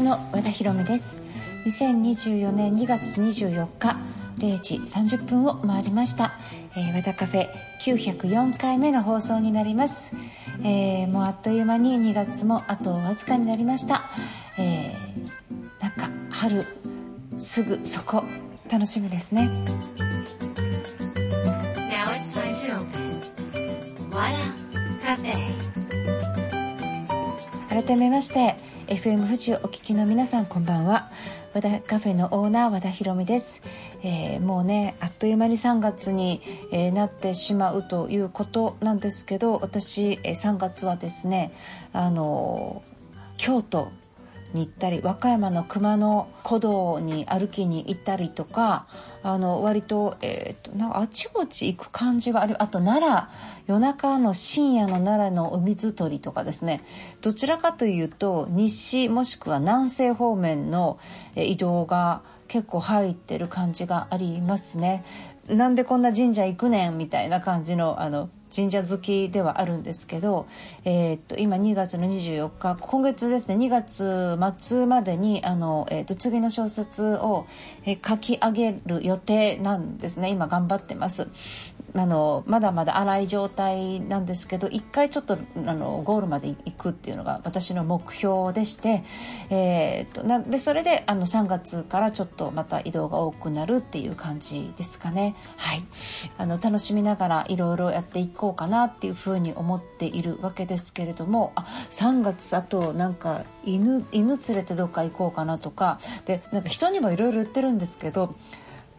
家の和田博美です。2024年2月24日0時30分を回りました、えー、和田カフェ904回目の放送になります、えー、もうあっという間に2月もあとわずかになりました、えー、なんか春すぐそこ楽しみですね。Now it's time to open 和田カフェ改めまして FM 富士をお聞きの皆さんこんばんは。和田カフェのオーナー和田博美です、えー、もうねあっという間に3月に、えー、なってしまうということなんですけど私、えー、3月はですねあの京都に行ったり和歌山の熊野古道に歩きに行ったりとかあの割と,、えーと、なんかあちこち行く感じがあるあと奈良夜中の深夜の奈良の海ずとりとかですねどちらかというと西もしくは南西方面の移動が結構入ってる感じがありますね。なんでこんな神社行くねんみたいな感じのあの神社好きではあるんですけど、えー、っと今2月の24日今月ですね2月末までにあの、えー、っと次の小説を、え、書き上げる予定なんですね。今頑張ってます。あのまだまだ荒い状態なんですけど一回ちょっとあのゴールまで行くっていうのが私の目標でして、えー、となでそれであの3月からちょっとまた移動が多くなるっていう感じですかね。はい、あの楽しみながらいろいろやっていこうかなっていうふうに思っているわけですけれどもあ3月あとなんか犬犬連れてどっか行こうかなとかでなんか人にもいろいろ言ってるんですけど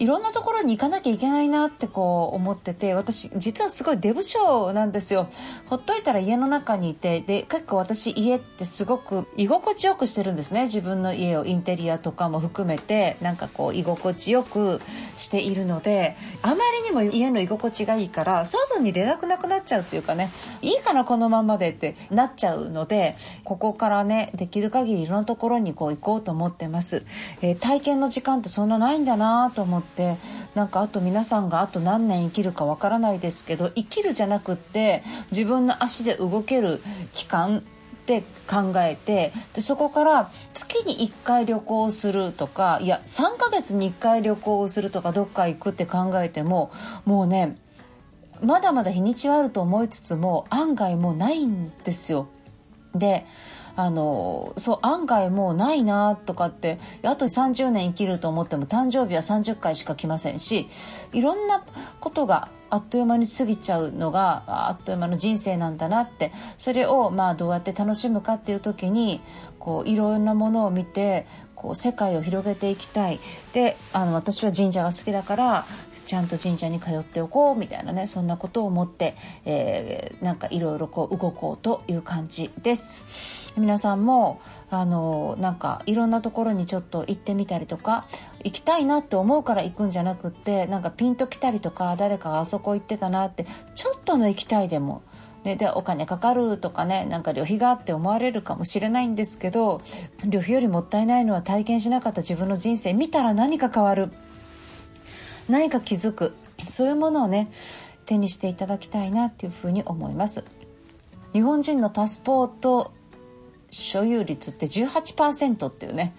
いろんなところに行かなきゃいけないなってこう思ってて私実はすごいデブ症なんですよ。ほっといたら家の中にいてで結構私家ってすごく居心地よくしてるんですね。自分の家をインテリアとかも含めてなんかこう居心地よくしているのであまりにも家の居心地がいいから外に出たくなくなっちゃうっていうかねいいかなこのままでってなっちゃうのでここからねできる限りいろんなところにこう行こうと思ってます、えー、体験の時間ってそんなないんだなと思って。ってなんかあと皆さんがあと何年生きるかわからないですけど生きるじゃなくって自分の足で動ける期間って考えてでそこから月に1回旅行をするとかいや3ヶ月に1回旅行をするとかどっか行くって考えてももうねまだまだ日にちはあると思いつつも案外もうないんですよ。であのそう案外もうないなとかってあと30年生きると思っても誕生日は30回しか来ませんしいろんなことがあっという間に過ぎちゃうのがあっという間の人生なんだなってそれをまあどうやって楽しむかっていう時にこういろんなものを見てこう世界を広げていきたいであの私は神社が好きだからちゃんと神社に通っておこうみたいなねそんなことを思って、えー、なんかいろいろこう動こうという感じです。皆さんもあのなんかいろんなところにちょっと行ってみたりとか行きたいなって思うから行くんじゃなくってなんかピンときたりとか誰かがあそこ行ってたなってちょっとの行きたいでもね、でお金かかるとかねなんか旅費があって思われるかもしれないんですけど旅費よりもったいないのは体験しなかった自分の人生見たら何か変わる。何か気づく。そういうものをね手にしていただきたいなっていうふうに思います。日本人のパスポート所有率って18%っていうね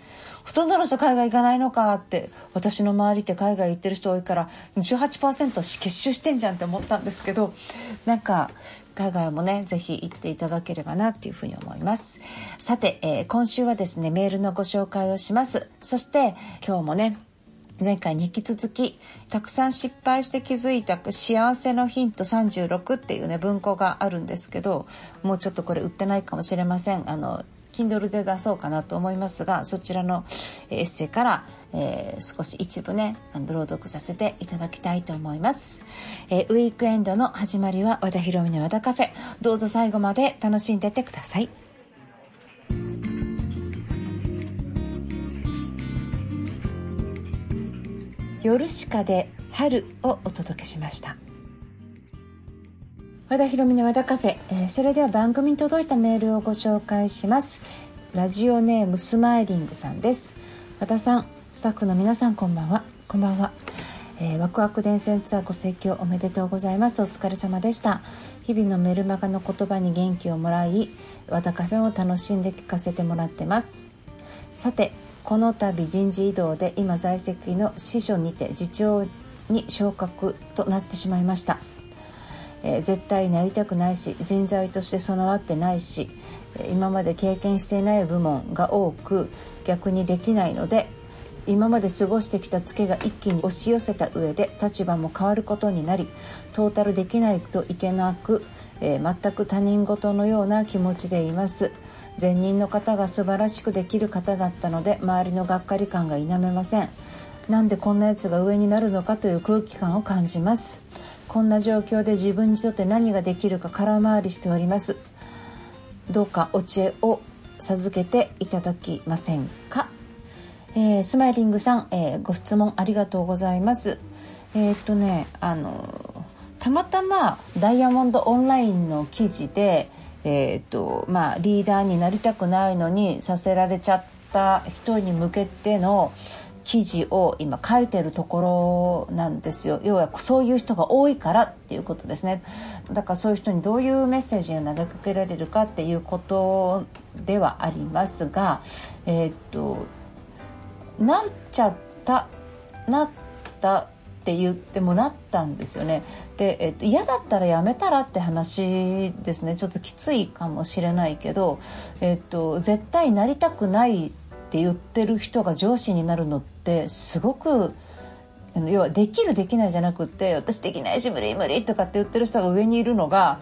ほとんどの人海外行かないのかって私の周りって海外行ってる人多いから18%結集してんじゃんって思ったんですけどなんか海外もね是非行っていただければなっていうふうに思います。さて、えー、今週はですねメールのご紹介をします。そして今日もね前回に引き続きたくさん失敗して気づいた幸せのヒント36っていうね文庫があるんですけどもうちょっとこれ売ってないかもしれません。あの Kindle で出そうかなと思いますがそちらのエッセイから、えー、少し一部ね朗読させていただきたいと思います、えー、ウィークエンドの始まりは和田博美の和田カフェ。どうぞ最後まで楽しんでてください。夜しかで春をお届けしました。和田博美の和田カフェ、えー、それでは番組に届いたメールをご紹介します。ラジオネームスマイリングさんです。和田さんスタッフの皆さんこんばんは。こんばんは、えー、ワクワク電線ツアーご提供おめでとうございます。お疲れ様でした。日々のメルマガの言葉に元気をもらい和田カフェを楽しんで聞かせてもらってます。さてこの度人事異動で今在籍の司書にて次長に昇格となってしまいました、えー、絶対なりたくないし人材として備わってないし今まで経験していない部門が多く逆にできないので今まで過ごしてきたツケが一気に押し寄せた上で立場も変わることになりトータルできないといけなく、えー、全く他人事のような気持ちでいます。前任の方が素晴らしくできる方だったので周りのがっかり感が否めません。なんでこんなやつが上になるのかという空気感を感じます。こんな状況で自分にとって何ができるか空回りしております。どうかお知恵を授けていただきませんか、えー、スマイリングさん、えー、ご質問ありがとうございます。えー、っとねあのたまたまダイヤモンドオンラインの記事でえーとまあ、リーダーになりたくないのにさせられちゃった人に向けての記事を今書いてるところなんですよ。要はそういう人が多いからっていうことですね。だからそういう人にどういうメッセージが投げかけられるかっていうことではありますがえっ、となっちゃったなったって言ってもなったんですよね。で、えっと、嫌だったらやめたらって話ですね。ちょっときついかもしれないけど、えっと、絶対なりたくないって言ってる人が上司になるのってすごく要はできるできないじゃなくて私できないし無理無理とかって言ってる人が上にいるのが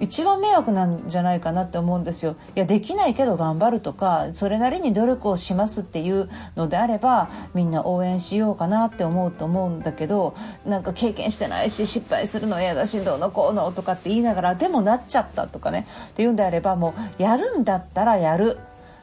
一番迷惑なんじゃないかなって思うんですよ。いやできないけど頑張るとかそれなりに努力をしますっていうのであればみんな応援しようかなって思うと思うんだけどなんか経験してないし失敗するの嫌だしどうのこうのとかって言いながらでもなっちゃったとかねっていうんであればもうやるんだったらやる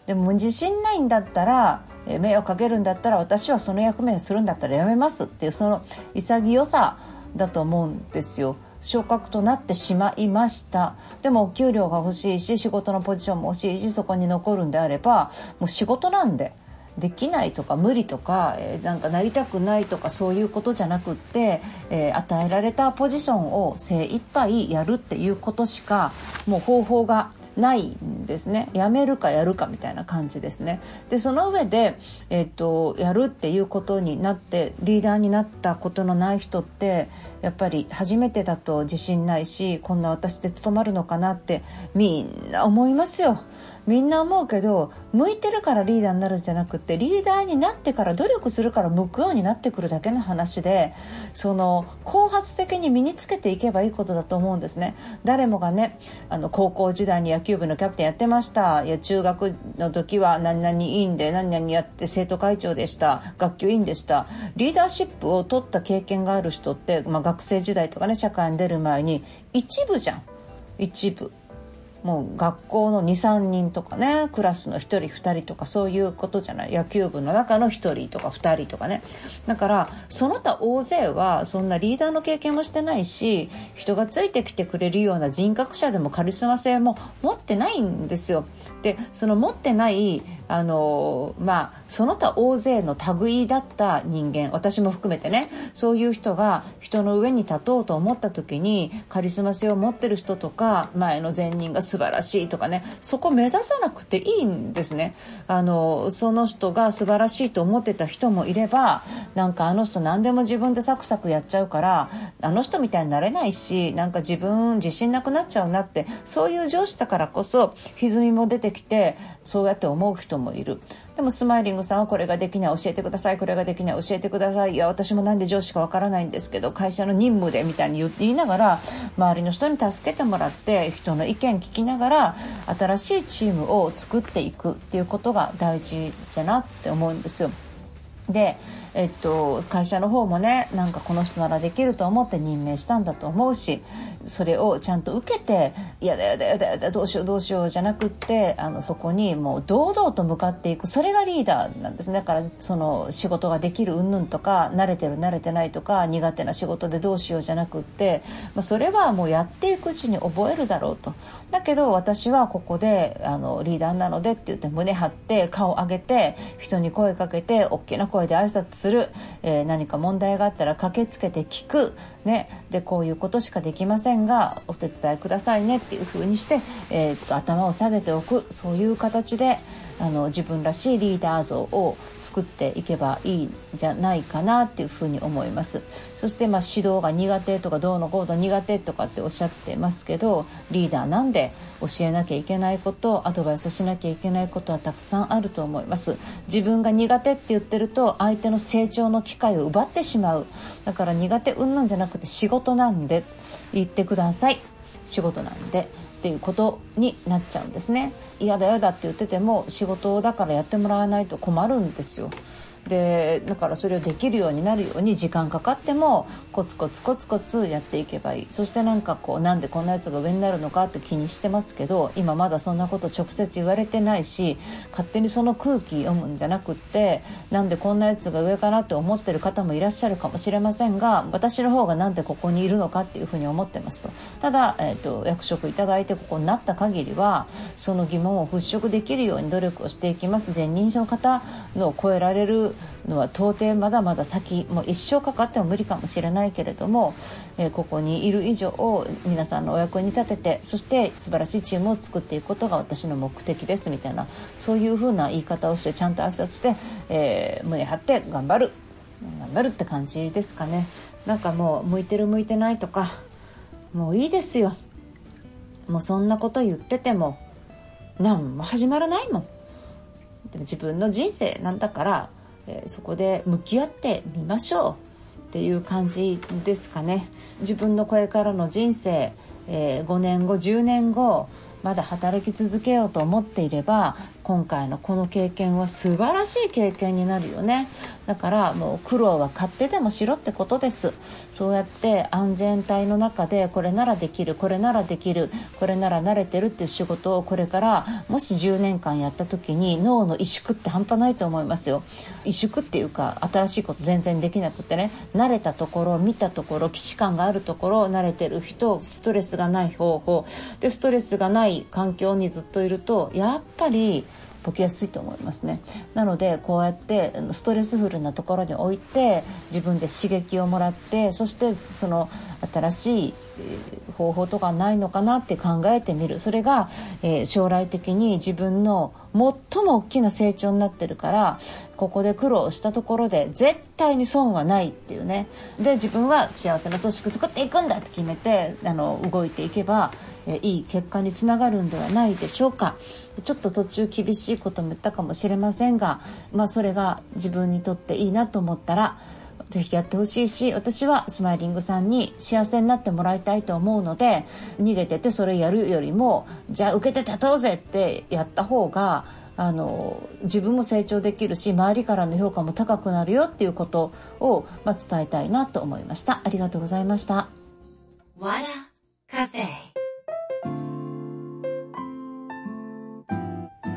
でも自信ないんだったら迷惑かけるんだったら私はその役目をするんだったらやめますっていうその潔さだと思うんですよ。昇格となってしまいましたでもお給料が欲しいし仕事のポジションも欲しいしそこに残るんであればもう仕事なんでできないとか無理とか、えー、なんかなりたくないとかそういうことじゃなくって、えー、与えられたポジションを精一杯やるっていうことしかもう方法がないんですね。やめるかやるかみたいな感じですね。でその上で、えっと、やるっていうことになってリーダーになったことのない人ってやっぱり初めてだと自信ないしこんな私で務まるのかなってみんな思いますよ。みんな思うけど向いてるからリーダーになるんじゃなくてリーダーになってから努力するから向くようになってくるだけの話でその後発的に身につけていけばいいことだと思うんですね。誰もがねあの高校時代に野球部のキャプテンやってました。いや中学の時は何々委員で何々やって生徒会長でした。学級委員でした。リーダーシップを取った経験がある人って、まあ、学生時代とかね社会に出る前に一部じゃん。一部。もう学校の23人とかねクラスの1人2人とかそういうことじゃない野球部の中の1人とか2人とかねだからその他大勢はそんなリーダーの経験もしてないし人がついてきてくれるような人格者でもカリスマ性も持ってないんですよ。でその持ってないあのまあその他大勢の類だった人間私も含めてねそういう人が人の上に立とうと思った時にカリスマ性を持ってる人とか前の前任が素晴らしいとかねそこ目指さなくていいんですね。あのその人が素晴らしいと思ってた人もいればなんかあの人何でも自分でサクサクやっちゃうからあの人みたいになれないしなんか自分自信なくなっちゃうなってそういう上司だからこそ歪みも出てきてそうやって思う人もいる。でもスマイリングさんはこれができない教えてくださいこれができない教えてくださいいや私もなんで上司かわからないんですけど会社の任務でみたいに言いながら周りの人に助けてもらって人の意見聞きながら新しいチームを作っていくっていうことが大事じゃなって思うんですよ。でえっと、会社の方もねなんかこの人ならできると思って任命したんだと思うしそれをちゃんと受けて「いやだやだやだやだどうしようどうしよう」じゃなくってあのそこにもう堂々と向かっていく。それがリーダーなんですね。だからその仕事ができる云々とか慣れてる慣れてないとか苦手な仕事でどうしようじゃなくって、まあ、それはもうやっていくうちに覚えるだろうと。だけど私はここであのリーダーなのでって言って胸張って顔上げて人に声かけて大きな声で挨拶する、えー、何か問題があったら駆けつけて聞く、ね、でこういうことしかできません。がお手伝いくださいねっていうふうにして、えー、と頭を下げておくそういう形であの自分らしいリーダー像を作っていけばいいんじゃないかなっていうふうに思います。そしてまあ指導が苦手とかどうのこうの苦手とかっておっしゃってますけどリーダーなんで教えなきゃいけないことアドバイスしなきゃいけないことはたくさんあると思います。自分が苦手って言ってると相手の成長の機会を奪ってしまう。だから苦手うんなんじゃなくて仕事なんで言ってください。仕事なんでっていうことになっちゃうんですね。嫌だ嫌だって言ってても仕事だからやってもらわないと困るんですよ。でだからそれをできるようになるように時間かかってもコツコツコツコツやっていけばいい。そしてなんかこうなんでこんなやつが上になるのかって気にしてますけど今まだそんなこと直接言われてないし勝手にその空気読むんじゃなくってなんでこんなやつが上かなって思ってる方もいらっしゃるかもしれませんが私の方がなんでここにいるのかっていうふうに思ってますと。ただ、えーと、役職いただいてここになった限りはその疑問を払拭できるように努力をしていきます。前任者の方の超えられるのは到底まだまだ先もう一生かかっても無理かもしれないけれども、えー、ここにいる以上を皆さんのお役に立ててそして素晴らしいチームを作っていくことが私の目的ですみたいなそういうふうな言い方をしてちゃんと挨拶して、えー、胸張って頑張る。頑張るって感じですかね。なんかもう向いてる向いてないとかもういいですよ。もうそんなこと言ってても何も始まらないもん。でも自分の人生なんだからえー、そこで向き合ってみましょう。っていう感じですかね。自分のこれからの人生、えー、5年後10年後まだ働き続けようと思っていれば今回のこの経験は素晴らしい経験になるよね。だからもう苦労は買ってでもしろってことです。そうやって安全帯の中でこれならできるこれならできるこれなら慣れてるっていう仕事をこれからもし10年間やった時に脳の萎縮って半端ないと思いますよ。萎縮っていうか新しいこと全然できなくてね。慣れたところ見たところ既視感があるところ慣れてる人ストレスがない方法。でストレスがない環境にずっといるとやっぱりボケやすいと思いますね。なのでこうやってストレスフルなところに置いて自分で刺激をもらってそしてその新しい方法とかないのかなって考えてみる。それが、え、将来的に自分の最も大きな成長になってるからここで苦労したところで絶対に損はないっていうね。で自分は幸せな組織作っていくんだって決めてあの動いていけばえいい結果につながるんではないでしょうか。ちょっと途中厳しいことも言ったかもしれませんが、まあ、それが自分にとっていいなと思ったらぜひやってほしいし私はスマイリングさんに幸せになってもらいたいと思うので逃げててそれやるよりもじゃあ受けて立とうぜってやった方があの自分も成長できるし周りからの評価も高くなるよっていうことを、まあ、伝えたいなと思いました。ありがとうございました。わらカフェ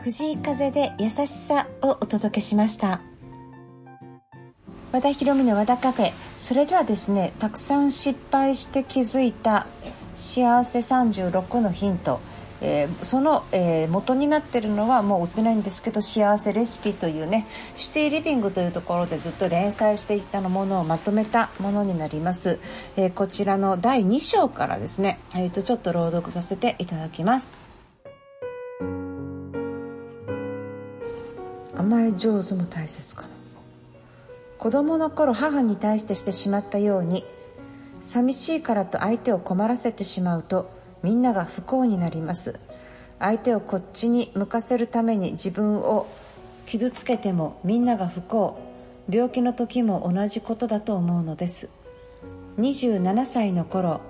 藤井風で優しさをお届けしました。和田博美の和田カフェ。それではですねたくさん失敗して気づいた幸せ36のヒント。えー、その、えー、元になってるのはもう売ってないんですけど幸せレシピというねシティリビングというところでずっと連載していたのものをまとめたものになります、えー、こちらの第2章からですね、えーとちょっと朗読させていただきます。甘え上手も大切かも子供の頃母に対してしてしまったように寂しいからと相手を困らせてしまうとみんなが不幸になります。相手をこっちに向かせるために自分を傷つけてもみんなが不幸。病気の時も同じことだと思うのです。27歳の頃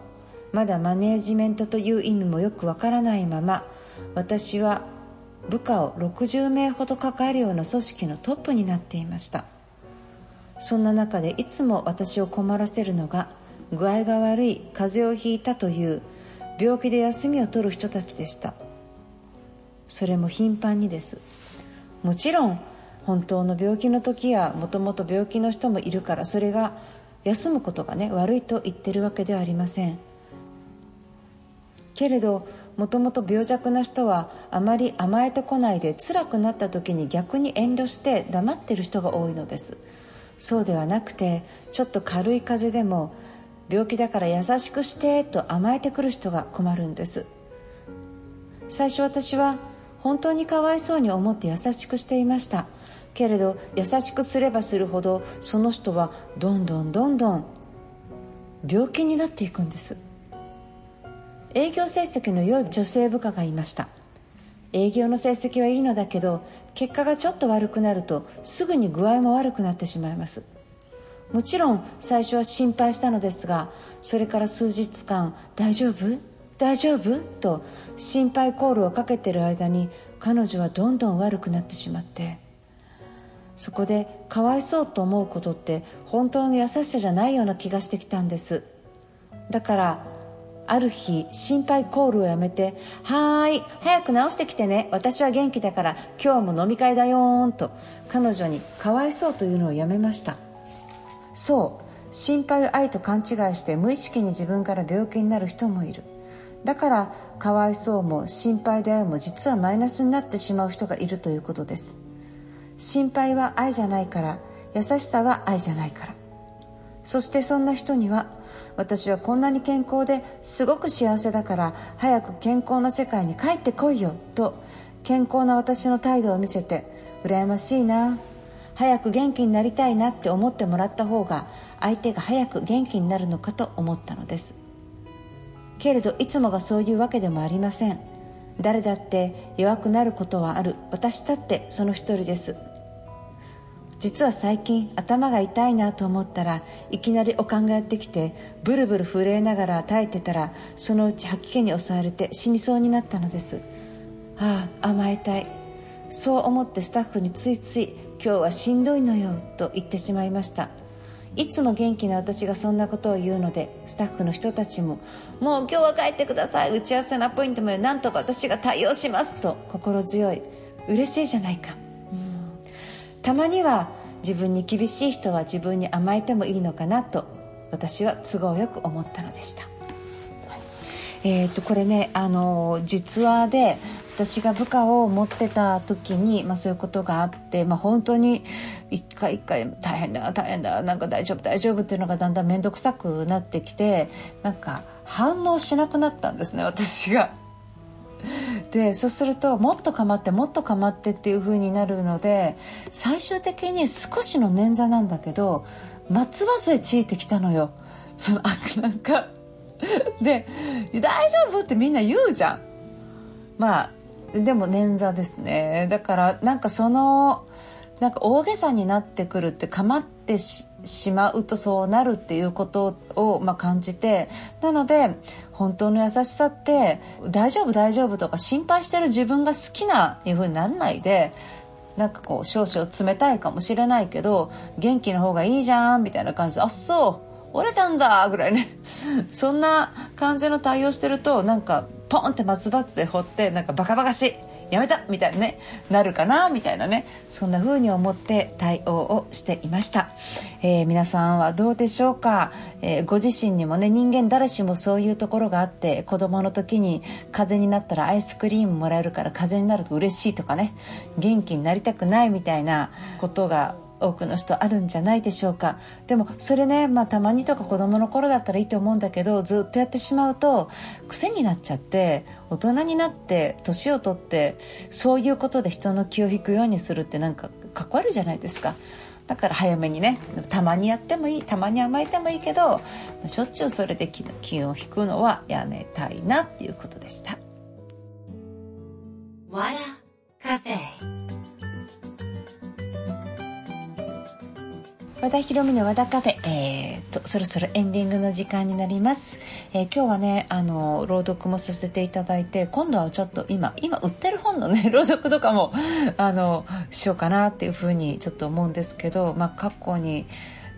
まだマネージメントという意味もよくわからないまま私は部下を60名ほど抱えるような組織のトップになっていました。そんな中でいつも私を困らせるのが具合が悪い風邪をひいたという病気で休みを取る人たちでした。それも頻繁にです。もちろん本当の病気の時やもともと病気の人もいるからそれが休むことがね悪いと言ってるわけではありません。けれどもともと病弱な人はあまり甘えてこないで辛くなった時に逆に遠慮して黙ってる人が多いのです。そうではなくてちょっと軽い風邪でも病気だから優しくしてと甘えてくる人が困るんです。最初私は本当にかわいそうに思って優しくしていました。けれど優しくすればするほどその人はどんどんどんどん病気になっていくんです。営業成績の良い女性部下がいました。営業の成績はいいのだけど結果がちょっと悪くなるとすぐに具合も悪くなってしまいます。もちろん最初は心配したのですがそれから数日間「大丈夫？大丈夫?」と心配コールをかけてる間に彼女はどんどん悪くなってしまって。そこでかわいそうと思うことって本当の優しさじゃないような気がしてきたんです。だからある日心配コールをやめて「はーい早く直してきてね。私は元気だから今日も飲み会だよーん」と彼女にかわいそうというのをやめました。そう心配を愛と勘違いして無意識に自分から病気になる人もいる。だからかわいそうも心配であるも実はマイナスになってしまう人がいるということです。心配は愛じゃないから優しさは愛じゃないから。そしてそんな人には私はこんなに健康ですごく幸せだから早く健康な世界に帰ってこいよと健康な私の態度を見せて羨ましいな早く元気になりたいなって思ってもらった方が相手が早く元気になるのかと思ったのです。けれどいつもがそういうわけでもありません。誰だって弱くなることはある。私だってその一人です。実は最近頭が痛いなと思ったらいきなりおかんがやってきてブルブル震えながら耐えてたらそのうち吐き気に襲われて死にそうになったのです。ああ甘えたい。そう思ってスタッフについつい今日はしんどいのよと言ってしまいました。いつも元気な私がそんなことを言うのでスタッフの人たちも「もう今日は帰ってください。打ち合わせのアポイントもなんとか私が対応します」と心強い。嬉しいじゃないか。たまには自分に厳しい人は自分に甘えてもいいのかなと私は都合よく思ったのでしたえー、とこれねあの実話で私が部下を持ってた時に、まあ、そういうことがあって、まあ、本当に一回一回大変だ大変だなんか大丈夫大丈夫っていうのがだんだん面倒くさくなってきてなんか反応しなくなったんですね私が。でそうするともっとかまってもっとかまってっていう風になるので最終的に少しの捻挫なんだけど松葉杖ついてきたのよ。そのあなんかで「大丈夫?」ってみんな言うじゃん。まあでも捻挫ですねだからなんかそのなんか大げさになってくるってかまってししまうとそうなるっていうことを、まあ、感じてなので本当の優しさって大丈夫大丈夫とか心配してる自分が好きないうふうになんないでなんかこう少々冷たいかもしれないけど元気の方がいいじゃんみたいな感じであそう折れたんだぐらいね。そんな感じの対応してるとなんかポンって松葉杖掘ってなんかバカバカしい。やめたみたいなねなるかなみたいなねそんな風に思って対応をしていました、えー、皆さんはどうでしょうか、えー、ご自身にもね人間誰しもそういうところがあって子供の時に風邪になったらアイスクリームもらえるから風邪になると嬉しいとかね元気になりたくないみたいなことが多くの人あるんじゃないでしょうかでもそれね、まあ、たまにとか子供の頃だったらいいと思うんだけどずっとやってしまうと癖になっちゃって大人になって年を取ってそういうことで人の気を引くようにするってなんかかっこ悪いじゃないですか。だから早めにねたまにやってもいいたまに甘えてもいいけどしょっちゅうそれで気を引くのはやめたいなっていうことでした。わらカフェ和田博美の和田カフェ、えーと、そろそろエンディングの時間になります、えー、今日はねあの朗読もさせていただいて今度はちょっと今今売ってる本のね 朗読とかもあのしようかなっていうふうにちょっと思うんですけどまあ過去に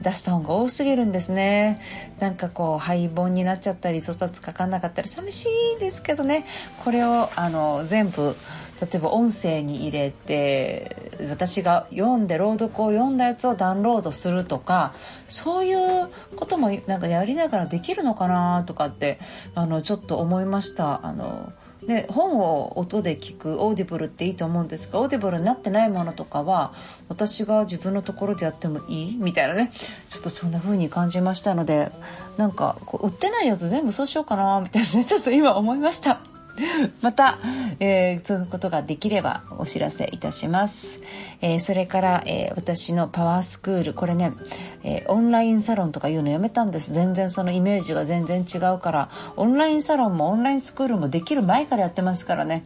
出した本が多すぎるんですね。なんかこう廃本になっちゃったり粗冊書かなかったり寂しいですけどね。これをあの全部例えば音声に入れて私が読んで朗読を読んだやつをダウンロードするとかそういうこともなんかやりながらできるのかなとかってあのちょっと思いましたあので本を音で聞く Audible っていいと思うんですが Audible になってないものとかは私が自分のところでやってもいいみたいなねちょっとそんな風に感じましたのでなんかこう売ってないやつ全部そうしようかなみたいなねちょっと今思いました。また、えー、そういうことができればお知らせいたします。えー、それから、えー、私のパワースクール、これね、えオンラインサロンとかいうのやめたんです。全然そのイメージが全然違うから、オンラインサロンもオンラインスクールもできる前からやってますからね。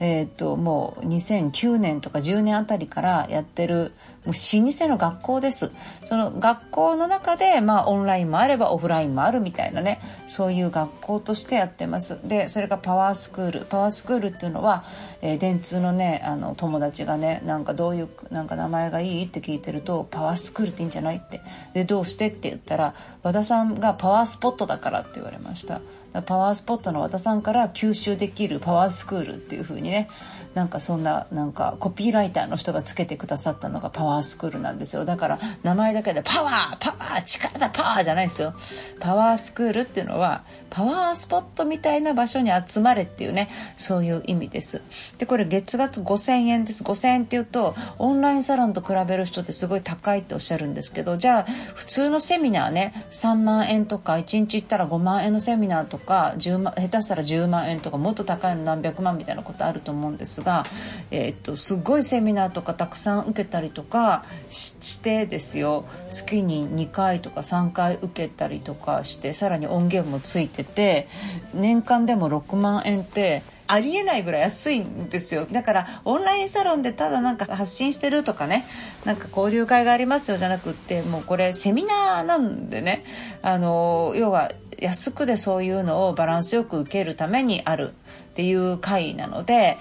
えーと、もう2009年とか10年あたりからやってるもう老舗の学校です。その学校の中で、まあ、オンラインもあればオフラインもあるみたいなねそういう学校としてやってます。でそれがパワースクール。パワースクールっていうのは、えー、電通のねあの友達がねなんかどういうなんか名前がいいって聞いてるとパワースクールっていいんじゃないって。でどうしてって言ったら和田さんがパワースポットだからって言われました。パワースポットの和田さんから吸収できるパワースクールっていう風にねなんかそんななんかコピーライターの人がつけてくださったのがパワースクールなんですよ。だから名前だけでパワーパワー力だパワーじゃないですよ。パワースクールっていうのはパワースポットみたいな場所に集まれっていうねそういう意味です。でこれ月額5000円です。5000円っていうとオンラインサロンと比べる人ってすごい高いっておっしゃるんですけどじゃあ普通のセミナーね3万円とか1日行ったら5万円のセミナーとか10万下手したら10万円とかもっと高いの何百万みたいなことあると思うんですが、がえー、っとすごいセミナーとかたくさん受けたりとかしてですよ。月に2回とか3回受けたりとかしてさらに音源もついてて年間でも6万円ってありえないぐらい安いんですよ。だからオンラインサロンでただなんか発信してるとかねなんか交流会がありますよじゃなくってもうこれセミナーなんでねあの要は安くでそういうのをバランスよく受けるためにあるっていう会なので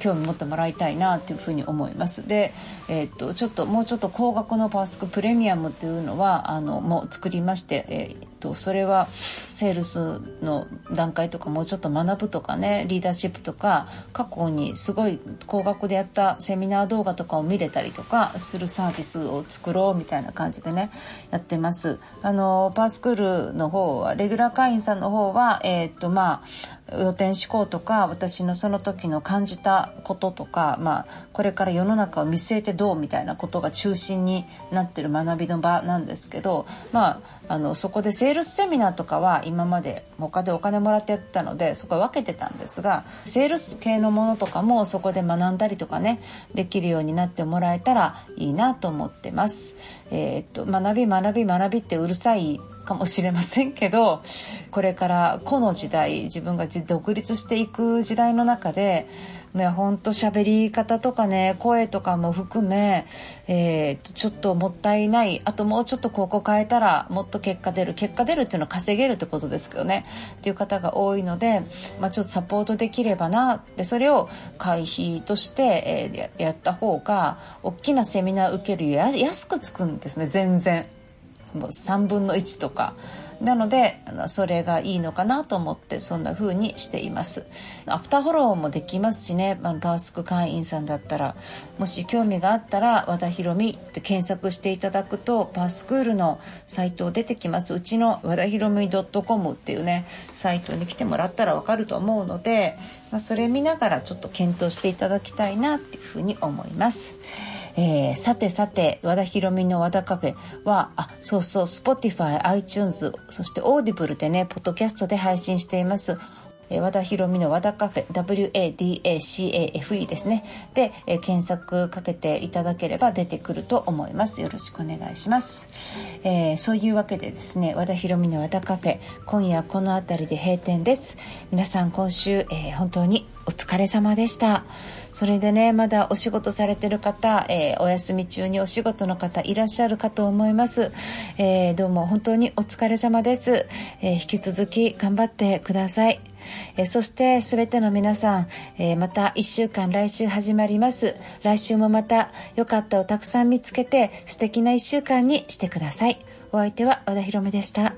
興味持ってもらいたいなっていうふうに思います。で、えー、っとちょっともうちょっと高額のパスクプレミアムっていうのはあのもう作りまして、えー、っとそれはセールスの段階とかもうちょっと学ぶとかねリーダーシップとか過去にすごい高額でやったセミナー動画とかを見れたりとかするサービスを作ろうみたいな感じでねやってます。あのパースクールの方はレギュラー会員さんの方はえー、っとまあ予定思考とか私のその時の感じたこととか、まあ、これから世の中を見据えてどうみたいなことが中心になってる学びの場なんですけど、まあ、あのそこでセールスセミナーとかは今まで他でお金もらってやってたのでそこは分けてたんですがセールス系のものとかもそこで学んだりとかねできるようになってもらえたらいいなと思ってます。えー、っと学び学び学びってうるさいかもしれませんけどこれからこの時代自分が独立していく時代の中でねほんと喋り方とかね声とかも含め、えー、ちょっともったいないあともうちょっとここ変えたらもっと結果出る結果出るっていうのは稼げるってことですけどねっていう方が多いので、まあ、ちょっとサポートできればなでそれを会費として、えー、やった方が大きなセミナー受けるより安くつくんですね全然。もう3分の1とか。なのでそれがいいのかなと思ってそんな風にしています。アフターフォローもできますしね。パースク会員さんだったら。もし興味があったら和田博美って検索していただくとパースクールのサイト出てきます。うちの和田博美 .com っていうねサイトに来てもらったらわかると思うので、まあ、それ見ながらちょっと検討していただきたいなっていう風に思います。えー、さてさて和田博美の和田カフェはあそうそう Spotify、iTunes そして Audible でねポッドキャストで配信しています。和田博美の和田カフェ WADACAFE ですね。で、検索かけていただければ出てくると思います。よろしくお願いします、えー、そういうわけでですね和田博美の和田カフェ今夜この辺りで閉店です。皆さん今週、えー、本当にお疲れ様でした。それでねまだお仕事されてる方、えー、お休み中にお仕事の方いらっしゃるかと思います、えー、どうも本当にお疲れ様です、えー、引き続き頑張ってください。えそして全ての皆さん、えまた1週間来週始まります来週もまた良かったをたくさん見つけて素敵な1週間にしてくださいお相手は和田博美でした。